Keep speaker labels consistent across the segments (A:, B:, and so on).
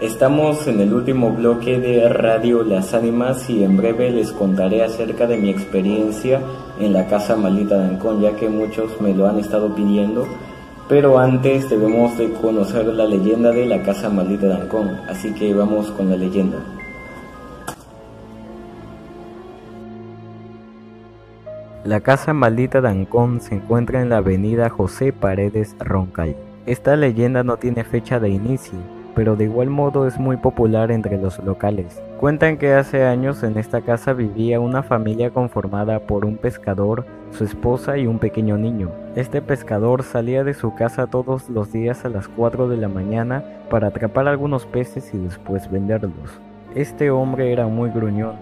A: Estamos en el último bloque de Radio Las Ánimas y en breve les contaré acerca de mi experiencia en la casa maldita de Ancón, ya que muchos me lo han estado pidiendo. Pero antes debemos de conocer la leyenda de la casa maldita de Ancón, así que vamos con la leyenda. La casa maldita de Ancón se encuentra en la avenida José Paredes Roncal. Esta leyenda no tiene fecha de inicio, pero de igual modo es muy popular entre los locales. Cuentan que hace años en esta casa vivía una familia conformada por un pescador, su esposa y un pequeño niño. Este pescador salía de su casa todos los días a las 4 de la mañana para atrapar algunos peces y después venderlos. Este hombre era muy gruñón.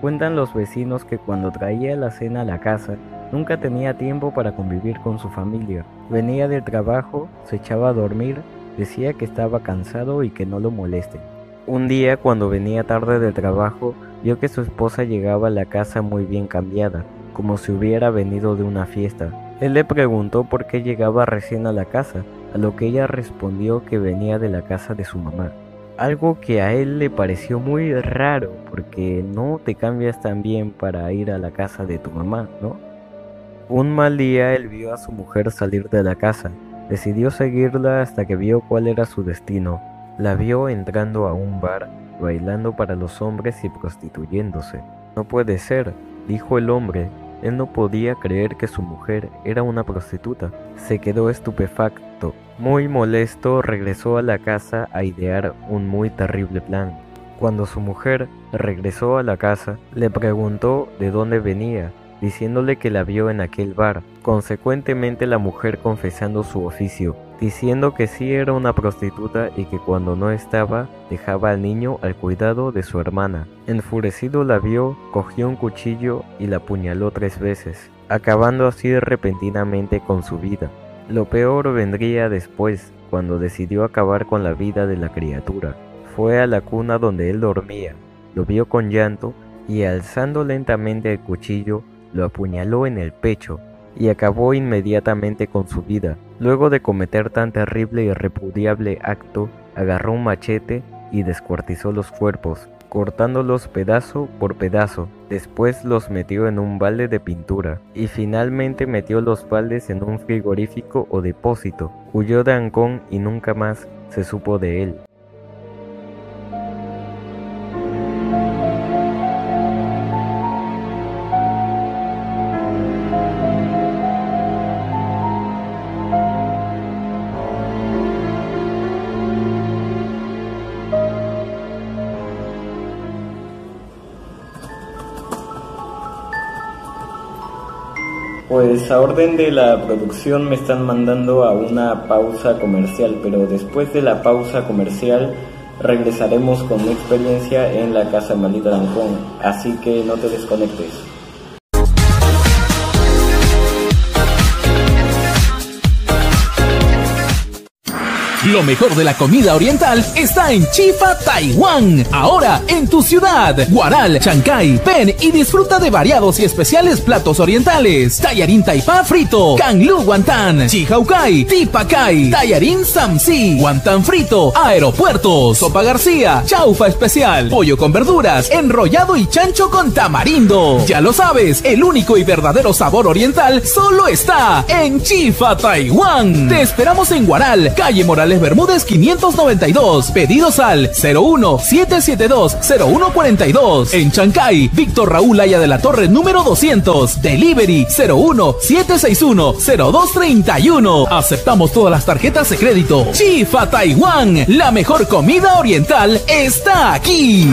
A: Cuentan los vecinos que cuando traía la cena a la casa, nunca tenía tiempo para convivir con su familia. Venía del trabajo, se echaba a dormir Decía que estaba cansado y que no lo molesten. Un día, cuando venía tarde del trabajo, vio que su esposa llegaba a la casa muy bien cambiada, como si hubiera venido de una fiesta. Él le preguntó por qué llegaba recién a la casa, a lo que ella respondió que venía de la casa de su mamá. Algo que a él le pareció muy raro, porque no te cambias tan bien para ir a la casa de tu mamá, ¿no? Un mal día él vio a su mujer salir de la casa Decidió seguirla hasta que vio cuál era su destino. La vio entrando a un bar, bailando para los hombres y prostituyéndose. No puede ser, dijo el hombre. Él no podía creer que su mujer era una prostituta. Se quedó estupefacto. Muy molesto, regresó a la casa a idear un muy terrible plan. Cuando su mujer regresó a la casa, le preguntó de dónde venía diciéndole que la vio en aquel bar, consecuentemente la mujer confesando su oficio, diciendo que sí era una prostituta y que cuando no estaba dejaba al niño al cuidado de su hermana. Enfurecido la vio, cogió un cuchillo y la apuñaló tres veces, acabando así repentinamente con su vida. Lo peor vendría después, cuando decidió acabar con la vida de la criatura. Fue a la cuna donde él dormía, lo vio con llanto y alzando lentamente el cuchillo lo apuñaló en el pecho y acabó inmediatamente con su vida. Luego de cometer tan terrible y repudiable acto, agarró un machete y descuartizó los cuerpos, cortándolos pedazo por pedazo. Después los metió en un balde de pintura y finalmente metió los baldes en un frigorífico o depósito. Huyó de Ancón y nunca más se supo de él. Pues a orden de la producción me están mandando a una pausa comercial, pero después de la pausa comercial regresaremos con mi experiencia en la Casa Maldita de Ancón, así que no te desconectes.
B: Lo mejor de la comida oriental está en Chifa, Taiwán. Ahora en tu ciudad. Guaral, Chancay, ven y disfruta de variados y especiales platos orientales. Tallarín Taipa frito, Kanglu Guantán, Chihaukai, Tipakai, Tallarín Samsi, Guantán frito, Aeropuertos, Sopa García, Chaufa especial, pollo con verduras, enrollado y chancho con tamarindo. Ya lo sabes, el único y verdadero sabor oriental solo está en Chifa, Taiwán. Te esperamos en Guaral, calle Moral Bermúdez 592. Pedidos al 01 772 0142. En Chancay, Víctor Raúl Aya de la Torre número 200. Delivery 01 761 0231. Aceptamos todas las tarjetas de crédito. Chifa Taiwán, la mejor comida oriental está aquí.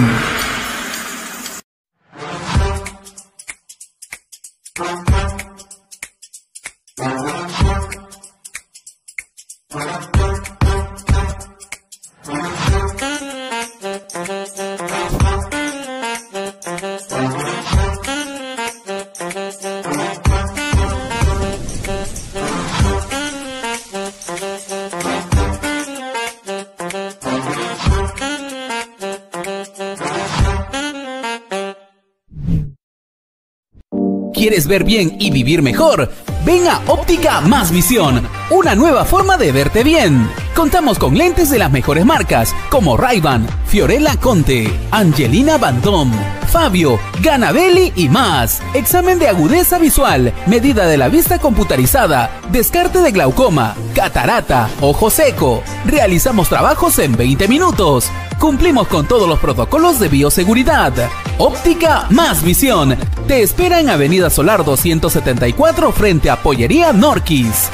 B: ¿Quieres ver bien y vivir mejor? Ven a Óptica Más Visión, una nueva forma de verte bien. Contamos con lentes de las mejores marcas como Ray-Ban, Fiorella Conte, Angelina Bandom, Fabio, Ganabelli y más. Examen de agudeza visual, medida de la vista computarizada, descarte de glaucoma, catarata, ojo seco. Realizamos trabajos en 20 minutos. Cumplimos con todos los protocolos de bioseguridad. Óptica más visión. Te espera en Avenida Solar 274 frente a Pollería Norquis.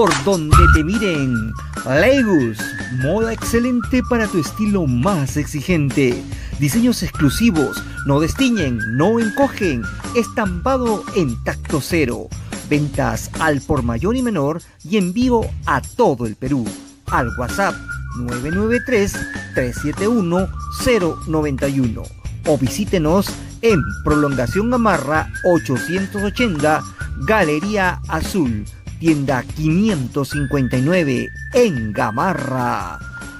C: Por donde te miren. Legus, moda excelente para tu estilo más exigente. Diseños exclusivos, no destiñen, no encogen. Estampado en tacto cero. Ventas al por mayor y menor y envío a todo el Perú. Al WhatsApp 993-371-091 o visítenos en Prolongación Gamarra 880 Galería Azul tienda 559 en Gamarra.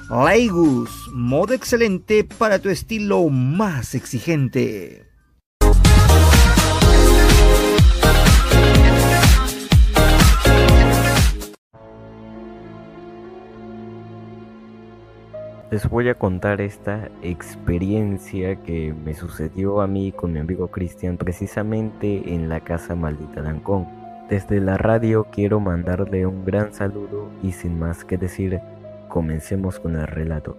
C: Laigus, modo excelente para tu estilo más exigente.
A: Les voy a contar esta experiencia que me sucedió a mí con mi amigo Cristian precisamente en la casa maldita de Ancón. Desde la radio quiero mandarle un gran saludo y sin más que decir, comencemos con el relato.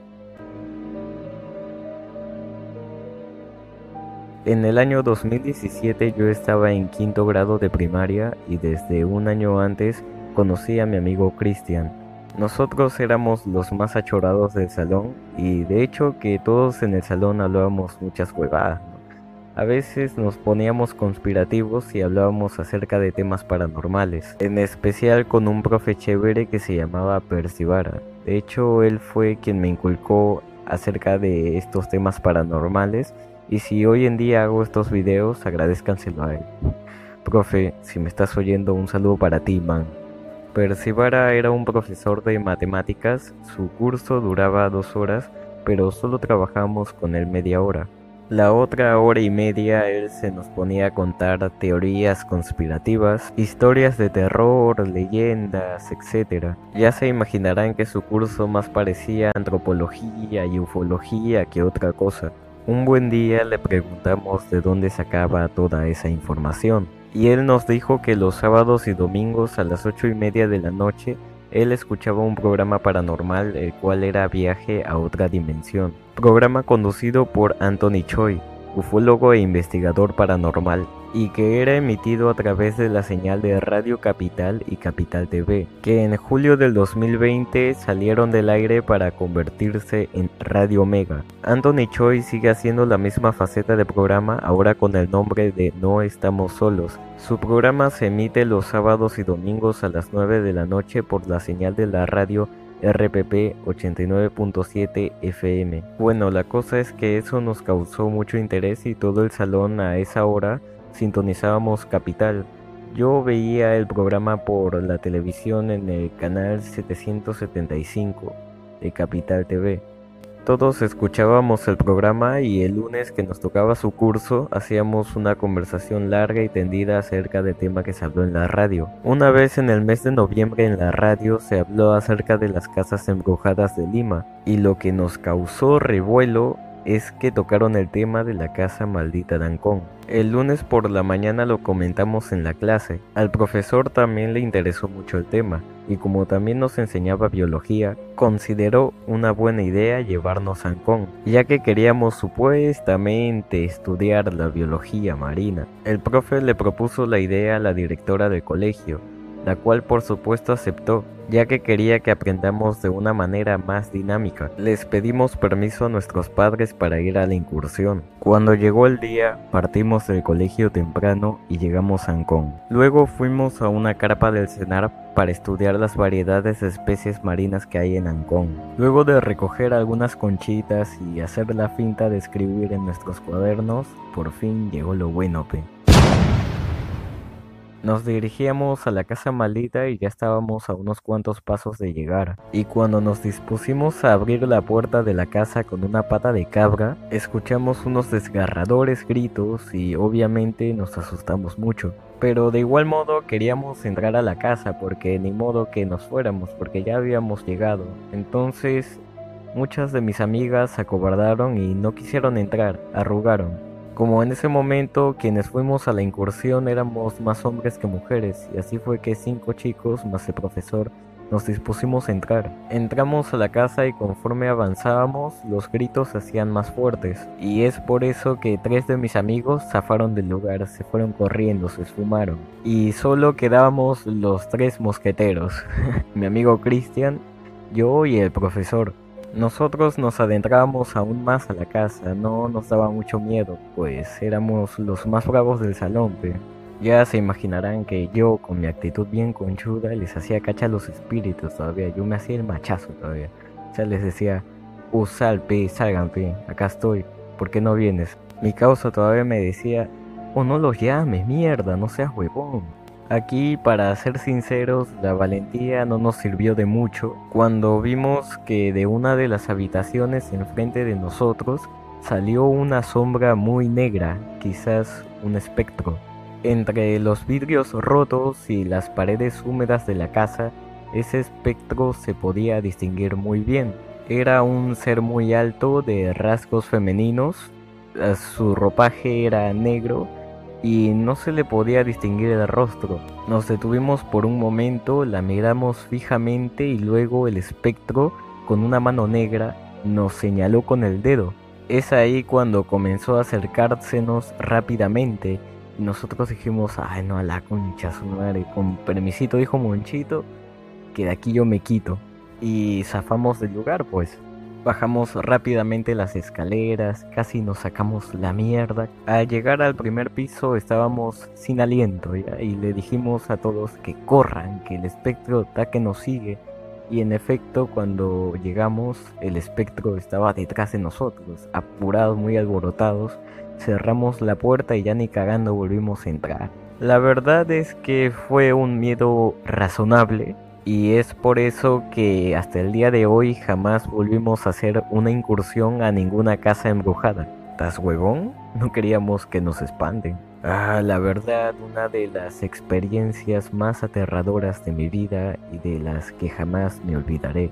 A: En el año 2017 yo estaba en quinto grado de primaria y desde un año antes conocí a mi amigo Cristian. Nosotros éramos los más achorados del salón y de hecho que todos en el salón hablábamos muchas huevadas. A veces nos poníamos conspirativos y hablábamos acerca de temas paranormales, en especial con un profe chévere que se llamaba Percivara. De hecho, él fue quien me inculcó acerca de estos temas paranormales y si hoy en día hago estos videos, agradezcanselo a él. Profe, si me estás oyendo, un saludo para ti, man. Percivara era un profesor de matemáticas, su curso duraba dos horas, pero solo trabajamos con él media hora. La otra hora y media él se nos ponía a contar teorías conspirativas, historias de terror, leyendas, etc. Ya se imaginarán que su curso más parecía antropología y ufología que otra cosa. Un buen día le preguntamos de dónde sacaba toda esa información y él nos dijo que los sábados y domingos a las ocho y media de la noche él escuchaba un programa paranormal el cual era Viaje a otra dimensión, programa conducido por Anthony Choi, ufólogo e investigador paranormal, y que era emitido a través de la señal de Radio Capital y Capital TV, que en julio del 2020 salieron del aire para convertirse en Radio Mega. Anthony Choi sigue haciendo la misma faceta de programa ahora con el nombre de No Estamos Solos. Su programa se emite los sábados y domingos a las 9 de la noche por la señal de la radio RPP 89.7 FM. Bueno, la cosa es que eso nos causó mucho interés y todo el salón a esa hora sintonizábamos Capital. Yo veía el programa por la televisión en el canal 775 de Capital TV. Todos escuchábamos el programa y el lunes que nos tocaba su curso hacíamos una conversación larga y tendida acerca del tema que se habló en la radio. Una vez en el mes de noviembre en la radio se habló acerca de las casas embrujadas de Lima y lo que nos causó revuelo es que tocaron el tema de la casa maldita de Ancón. El lunes por la mañana lo comentamos en la clase. Al profesor también le interesó mucho el tema y como también nos enseñaba biología, consideró una buena idea llevarnos a Ancón, ya que queríamos supuestamente estudiar la biología marina. El profe le propuso la idea a la directora del colegio, la cual por supuesto aceptó, ya que quería que aprendamos de una manera más dinámica. Les pedimos permiso a nuestros padres para ir a la incursión. Cuando llegó el día, partimos del colegio temprano y llegamos a Ancón. Luego fuimos a una carpa del cenar para estudiar las variedades de especies marinas que hay en Ancón. Luego de recoger algunas conchitas y hacer la finta de escribir en nuestros cuadernos, por fin llegó lo bueno. Nos dirigíamos a la casa maldita y ya estábamos a unos cuantos pasos de llegar. Y cuando nos dispusimos a abrir la puerta de la casa con una pata de cabra, escuchamos unos desgarradores gritos y obviamente nos asustamos mucho. Pero de igual modo queríamos entrar a la casa porque ni modo que nos fuéramos porque ya habíamos llegado. Entonces muchas de mis amigas se acobardaron y no quisieron entrar, arrugaron. Como en ese momento quienes fuimos a la incursión éramos más hombres que mujeres, y así fue que cinco chicos más el profesor nos dispusimos a entrar. Entramos a la casa y conforme avanzábamos los gritos se hacían más fuertes, y es por eso que tres de mis amigos zafaron del lugar, se fueron corriendo, se esfumaron, y solo quedábamos los tres mosqueteros, mi amigo Cristian, yo y el profesor. Nosotros nos adentrábamos aún más a la casa, no nos daba mucho miedo, pues éramos los más bravos del salón. Ya se imaginarán que yo, con mi actitud bien conchuda, les hacía cacha a los espíritus todavía, yo me hacía el machazo todavía. O sea, les decía, usal, pe, salgan, pe, acá estoy, ¿por qué no vienes? Mi causa todavía me decía, oh no los llames, mierda, no seas huevón. Aquí, para ser sinceros, la valentía no nos sirvió de mucho cuando vimos que de una de las habitaciones enfrente de nosotros salió una sombra muy negra, quizás un espectro. Entre los vidrios rotos y las paredes húmedas de la casa, ese espectro se podía distinguir muy bien. Era un ser muy alto de rasgos femeninos, su ropaje era negro y no se le podía distinguir el rostro. Nos detuvimos por un momento, la miramos fijamente y luego el espectro, con una mano negra, nos señaló con el dedo. Es ahí cuando comenzó a acercársenos rápidamente. Y nosotros dijimos, ay no, a la concha su madre, con permisito dijo Monchito, que de aquí yo me quito. Y zafamos del lugar pues. Bajamos rápidamente las escaleras, casi nos sacamos la mierda. Al llegar al primer piso estábamos sin aliento y le dijimos a todos que corran, que el espectro que nos sigue. Y en efecto, cuando llegamos, el espectro estaba detrás de nosotros, apurados, muy alborotados. Cerramos la puerta y ya ni cagando volvimos a entrar. La verdad es que fue un miedo razonable, y es por eso que hasta el día de hoy jamás volvimos a hacer una incursión a ninguna casa embrujada. ¿Estás huevón? No queríamos que nos expanden. Ah, la verdad, una de las experiencias más aterradoras de mi vida y de las que jamás me olvidaré.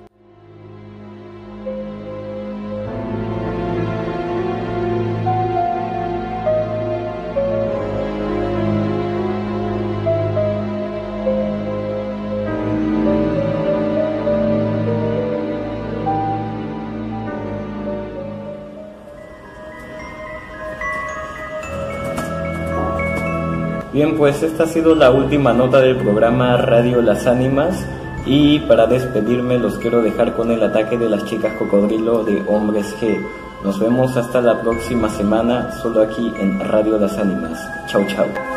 A: Pues esta ha sido la última nota del programa Radio Las Ánimas y para despedirme los quiero dejar con el ataque de las chicas cocodrilo de Hombres G. Nos vemos hasta la próxima semana solo aquí en Radio Las Ánimas. Chau chau.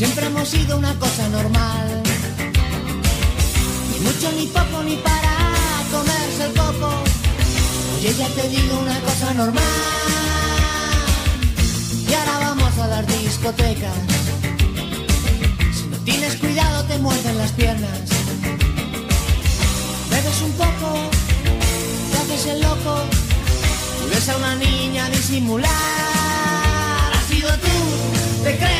D: Siempre hemos sido una cosa normal. Ni mucho, ni poco, ni para comerse el coco. Oye, ya te digo una cosa normal. Y ahora vamos a las discotecas. Si no tienes cuidado te muerden las piernas. Bebes un poco, te haces el loco. Y ves a una niña disimular te crees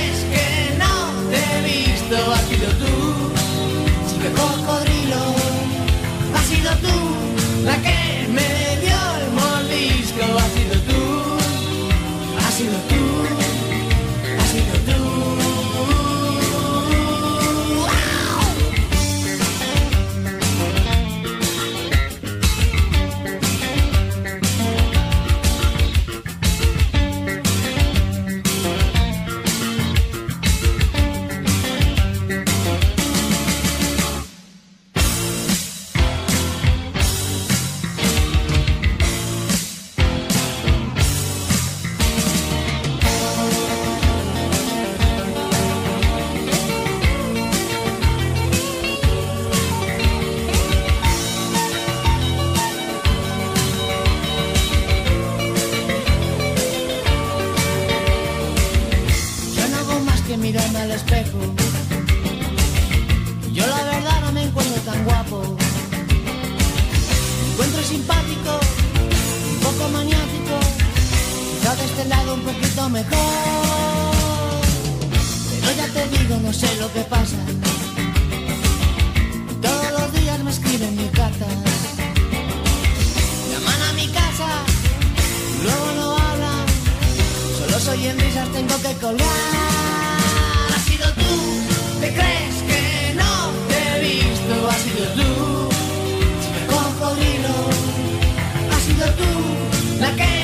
D: simpático, un poco maniático, quizá de este lado un poquito mejor. Pero ya te digo, no sé lo que pasa. Todos los días me escriben mi carta. Llaman a mi casa, luego no hablan. Solo soy en risas, tengo que colgar. ha sido tú, te crees que no te he visto, has sido tú. La que